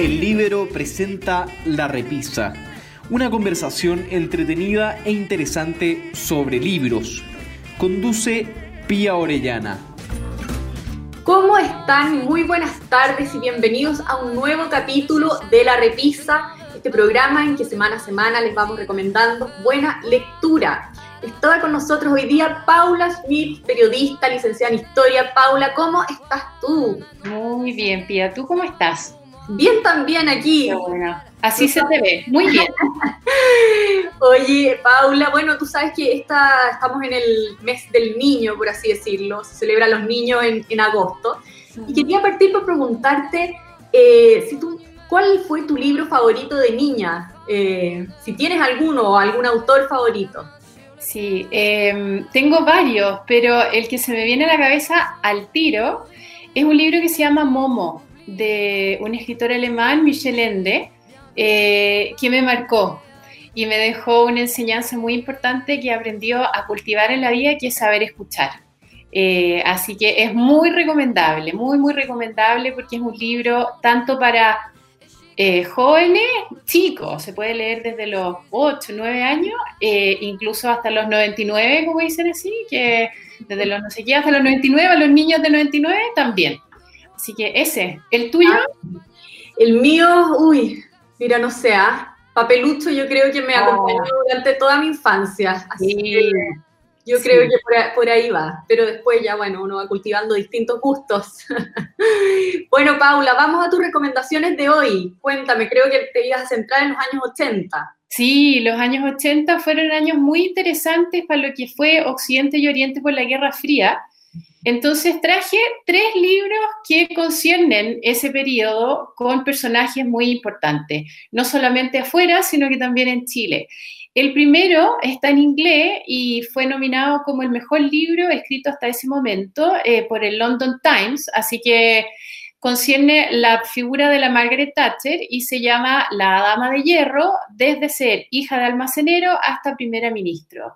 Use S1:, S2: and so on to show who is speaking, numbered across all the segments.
S1: El Libero presenta La Repisa, una conversación entretenida e interesante sobre libros. Conduce Pía Orellana.
S2: ¿Cómo están? Muy buenas tardes y bienvenidos a un nuevo capítulo de La Repisa, este programa en que semana a semana les vamos recomendando buena lectura. Estaba con nosotros hoy día Paula Smith, periodista, licenciada en Historia. Paula, ¿cómo estás tú?
S3: Muy bien, Pía. ¿Tú cómo estás?
S2: Bien también aquí.
S3: Qué bueno. Así se te ve. Muy bien.
S2: Oye, Paula, bueno, tú sabes que esta, estamos en el mes del niño, por así decirlo. Se celebra a los niños en, agosto. Y quería partir por preguntarte eh, si tú, cuál fue tu libro favorito de niña. Eh, si tienes alguno o algún autor favorito.
S3: Sí, em, tengo varios, pero el que se me viene a la cabeza al tiro es un libro que se llama Momo, de un escritor alemán, Michel Ende, eh, que me marcó y me dejó una enseñanza muy importante que aprendió a cultivar en la vida, que es saber escuchar. Eh, así que es muy recomendable, muy, muy recomendable porque es un libro tanto para eh, jóvenes, chicos, se puede leer desde los 8, 9 años, eh, incluso hasta los 99, como dicen así, que desde los no sé qué hasta los 99, a los niños de 99 también. Así que ese, ¿el tuyo? Ah,
S2: el mío, uy, mira, no sé, ¿ah? Papelucho yo creo que me ah. acompañó durante toda mi infancia. Así que yo creo que por, ahí va, pero después ya, bueno, uno va cultivando distintos gustos. bueno, Paula, vamos a tus recomendaciones de hoy. Cuéntame, creo que te ibas a centrar en los años 80.
S3: Sí, los años 80 fueron años muy interesantes para lo que fue Occidente y Oriente por la Guerra Fría. Entonces traje tres libros que conciernen ese periodo con personajes muy importantes, no solamente afuera, sino que también en Chile. El primero está en inglés y fue nominado como el mejor libro escrito hasta ese momento eh, por el London Times, así que concierne la figura de la Margaret Thatcher y se llama La Dama de Hierro, desde ser hija de almacenero hasta primera ministro.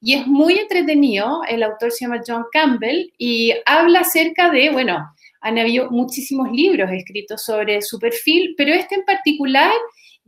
S3: Y es muy entretenido, el autor se llama John Campbell y habla acerca de, bueno, han habido muchísimos libros escritos sobre su perfil, pero este en particular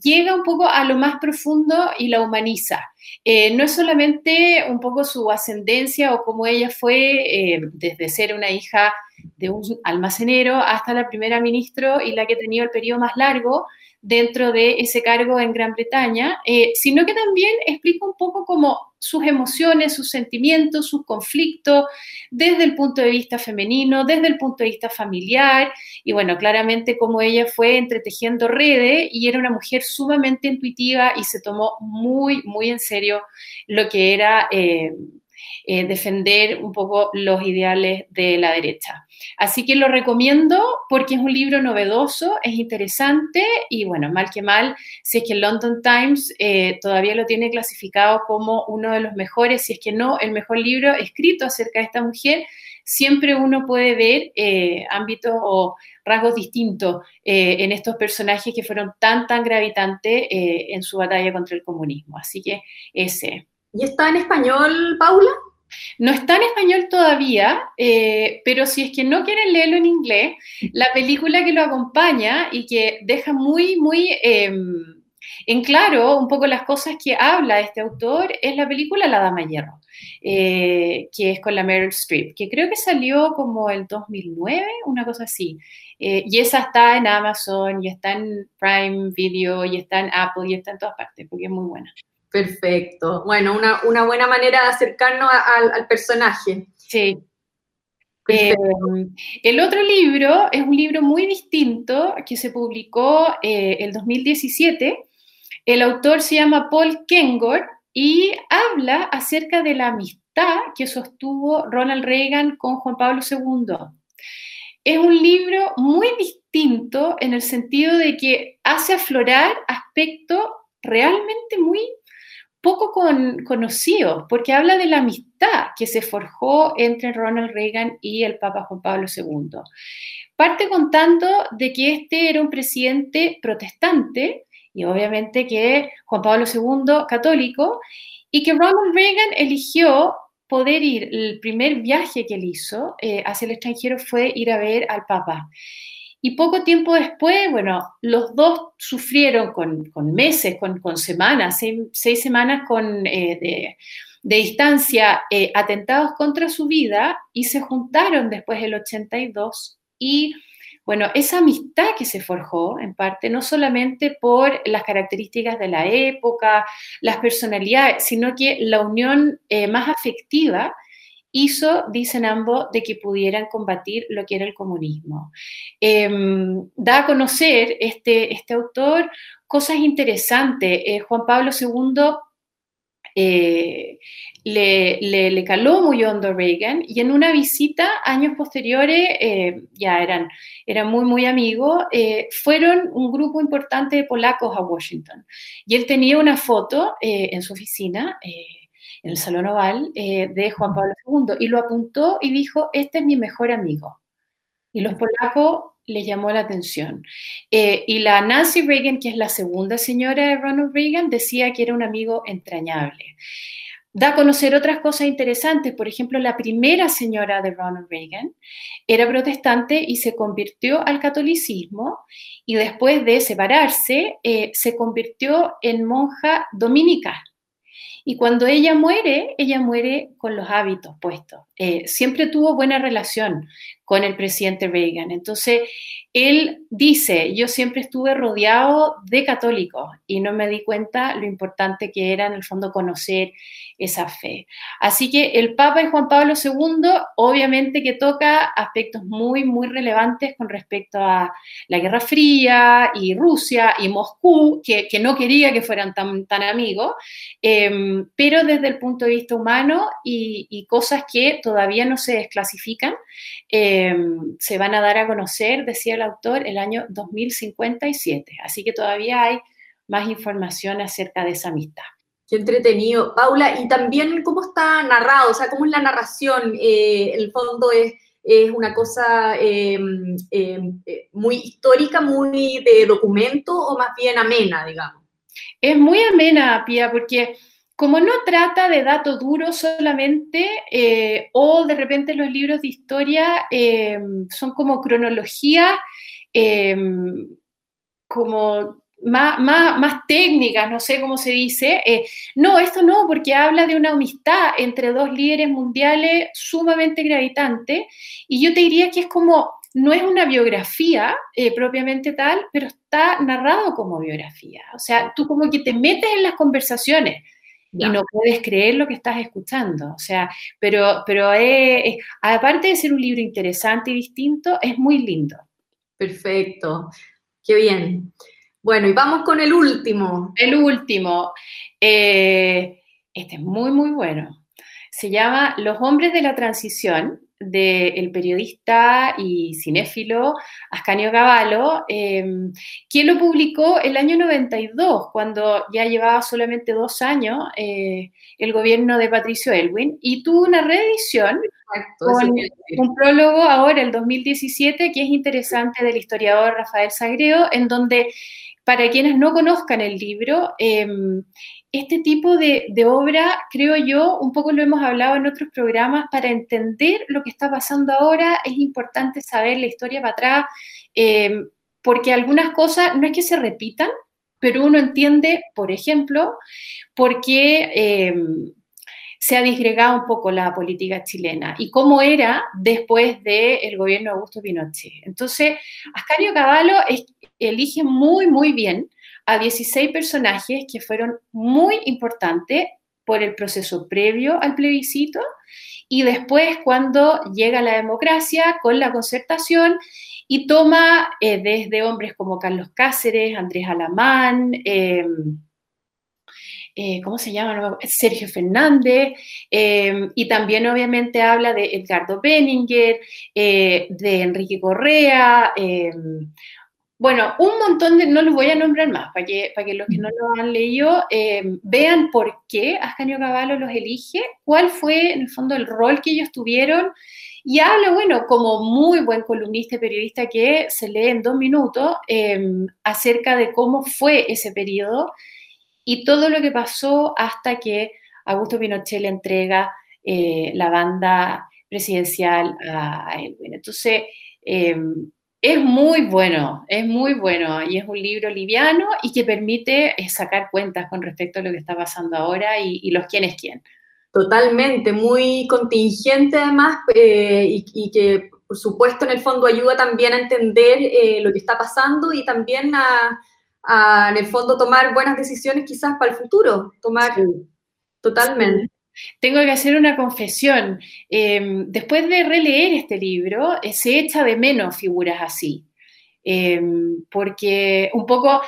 S3: llega un poco a lo más profundo y la humaniza. Eh, no es solamente un poco su ascendencia o cómo ella fue eh, desde ser una hija de un almacenero hasta la primera ministra y la que ha tenido el periodo más largo, dentro de ese cargo en Gran Bretaña, eh, sino que también explica un poco como sus emociones, sus sentimientos, sus conflictos, desde el punto de vista femenino, desde el punto de vista familiar, y bueno, claramente cómo ella fue entretejiendo redes y era una mujer sumamente intuitiva y se tomó muy, muy en serio lo que era eh, eh, defender un poco los ideales de la derecha. Así que lo recomiendo porque es un libro novedoso, es interesante y bueno, mal que mal, si es que el London Times eh, todavía lo tiene clasificado como uno de los mejores, si es que no, el mejor libro escrito acerca de esta mujer, siempre uno puede ver eh, ámbitos o rasgos distintos en estos personajes que fueron tan, tan gravitantes en su batalla contra el comunismo. Así que ese.
S2: ¿Y está en español, Paula?
S3: No está en español todavía, eh, pero si es que no quieren leerlo en inglés, la película que lo acompaña y que deja muy, muy em, en claro un poco las cosas que habla este autor es la película La Dama Hierro, eh, que es con la Meryl Streep, que creo que salió como el 2009, una cosa así. Eh, y esa está en Amazon, y está en Prime Video, y está en Apple, y está en todas partes, porque es muy buena.
S2: Perfecto. Bueno, una, buena manera de acercarnos al personaje.
S3: Sí. Eh, el otro libro es un libro muy distinto que se publicó eh, el 2017. El autor se llama Paul Kengor y habla acerca de la amistad que sostuvo Ronald Reagan con Juan Pablo II. Es un libro muy distinto en el sentido de que hace aflorar aspectos realmente muy poco con, porque habla de la amistad que se forjó entre Ronald Reagan y el Papa Juan Pablo II. Parte contando de que este era un presidente protestante y obviamente que Juan Pablo II católico y que Ronald Reagan eligió poder ir, el primer viaje que él hizo eh, hacia el extranjero fue ir a ver al Papa. Y poco tiempo después, bueno, los dos sufrieron con, meses, con, semanas, seis, semanas con, eh, de, distancia, eh, atentados contra su vida y se juntaron después del 82 y bueno, esa amistad que se forjó, en parte, no solamente por las características de la época, las personalidades, sino que la unión eh, más afectiva hizo, dicen ambos, de que pudieran combatir lo que era el comunismo. Em, da a conocer este, este autor cosas interesantes. Eh, Juan Pablo II eh, le, le, caló muy hondo Reagan y en una visita años posteriores, eh, ya eran, eran muy, muy amigos, fueron un grupo importante de polacos a Washington. Y él tenía una foto en su oficina en el Salón Oval eh, de Juan Pablo II y lo apuntó y dijo, este es mi mejor amigo. Y los polacos les llamó la atención. Eh, y la Nancy Reagan, que es la segunda señora de Ronald Reagan, decía que era un amigo entrañable. Da a conocer otras cosas interesantes. Por ejemplo, la primera señora de Ronald Reagan era protestante y se convirtió al catolicismo y después de separarse eh, se convirtió en monja dominical. Y cuando ella muere, ella muere con los hábitos puestos. Eh, siempre tuvo buena relación con el presidente Reagan. Entonces, él dice, yo siempre estuve rodeado de católicos y no me di cuenta lo importante que era en el fondo conocer esa fe. Así que el Papa Juan Pablo II obviamente que toca aspectos muy, muy relevantes con respecto a la Guerra Fría y Rusia y Moscú, que, no quería que fueran tan, tan amigos, em, pero desde el punto de vista humano y, cosas que todavía no se desclasifican, em, se van a dar a conocer, decía el autor, el año 2057. Así que todavía hay más información acerca de esa amistad.
S2: Qué entretenido. Paula, y también cómo está narrado, o sea, cómo es la narración. Eh, el fondo es, es una cosa em, em, eh, muy histórica, muy de documento o más bien amena, digamos.
S3: Es muy amena, Pia, porque como no trata de datos duros solamente, eh, o de repente los libros de historia em, son como cronología, como más, más, técnicas, no sé cómo se dice. Eh, no, esto no, porque habla de una amistad entre dos líderes mundiales sumamente gravitantes. Y yo te diría que es como, no es una biografía eh, propiamente tal, pero está narrado como biografía. O sea, tú como que te metes en las conversaciones. Y no puedes creer lo que estás escuchando. O sea, pero, pero aparte de ser un libro interesante y distinto, es muy lindo.
S2: Perfecto. Qué bien. Bueno, y vamos con el último.
S3: El último. Eh, este es muy, muy bueno. Se llama Los hombres de la transición, del periodista y cinéfilo Ascanio Cavallo, em, quien lo publicó el año 92, cuando ya llevaba solamente dos años eh, el gobierno de Patricio Elwin, y tuvo una reedición con un prólogo ahora, el 2017, que es interesante del historiador Rafael Sagreo, en donde para quienes no conozcan el libro, em, este tipo de, obra, creo yo, un poco lo hemos hablado en otros programas, para entender lo que está pasando ahora es importante saber la historia para atrás, em, porque algunas cosas no es que se repitan, pero uno entiende, por ejemplo, por qué em, se ha disgregado un poco la política chilena y cómo era después del gobierno de Augusto Pinochet. Entonces, Ascario Cavallo elige muy, muy bien a 16 personajes que fueron muy importantes por el proceso previo al plebiscito y después cuando llega la democracia con la concertación y toma eh, desde hombres como Carlos Cáceres, Andrés Alamán, em, eh, ¿cómo se llama? Sergio Fernández, em, y también obviamente habla de Edgardo Benninger, eh, de Enrique Correa, em, bueno, un montón de, no los voy a nombrar más, para que, para que los que no lo han leído eh, vean por qué Ascanio Cavallo los elige, cuál fue en el fondo el rol que ellos tuvieron, y habla, bueno, como muy buen columnista y periodista que se lee en dos minutos, em, acerca de cómo fue ese periodo y todo lo que pasó hasta que Augusto Pinochet le entrega eh, la banda presidencial a, Edwin. Entonces, em, Es muy bueno, es muy bueno y es un libro liviano y que permite eh, sacar cuentas con respecto a lo que está pasando ahora y, los quién es quién.
S2: Totalmente, muy contingente además eh, y, que por supuesto en el fondo ayuda también a entender eh, lo que está pasando y también a, en el fondo tomar buenas decisiones quizás para el futuro, tomar totalmente.
S3: Tengo que hacer una confesión. Em, después de releer este libro, eh, se echa de menos figuras así. Em, porque un poco,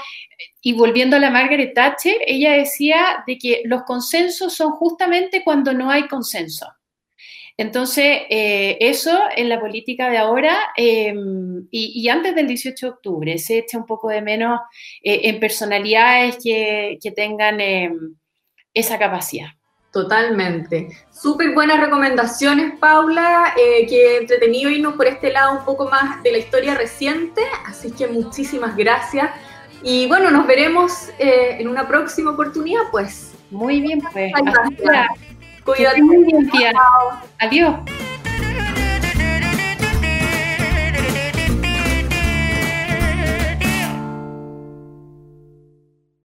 S3: y volviendo a la Margaret Thatcher, ella decía de que los consensos son justamente cuando no hay consenso. Entonces, eh, eso en la política de ahora em, y, antes del 18 de octubre se echa un poco de menos eh, en personalidades que, que tengan esa capacidad.
S2: Totalmente. Súper buenas recomendaciones, Paula. Eh, que entretenido irnos por este lado un poco más de la historia reciente. Así que muchísimas gracias. Y bueno, nos veremos eh, en una próxima oportunidad, pues.
S3: Muy bien, pues. Cuídate. Muy bien, tía. Adiós.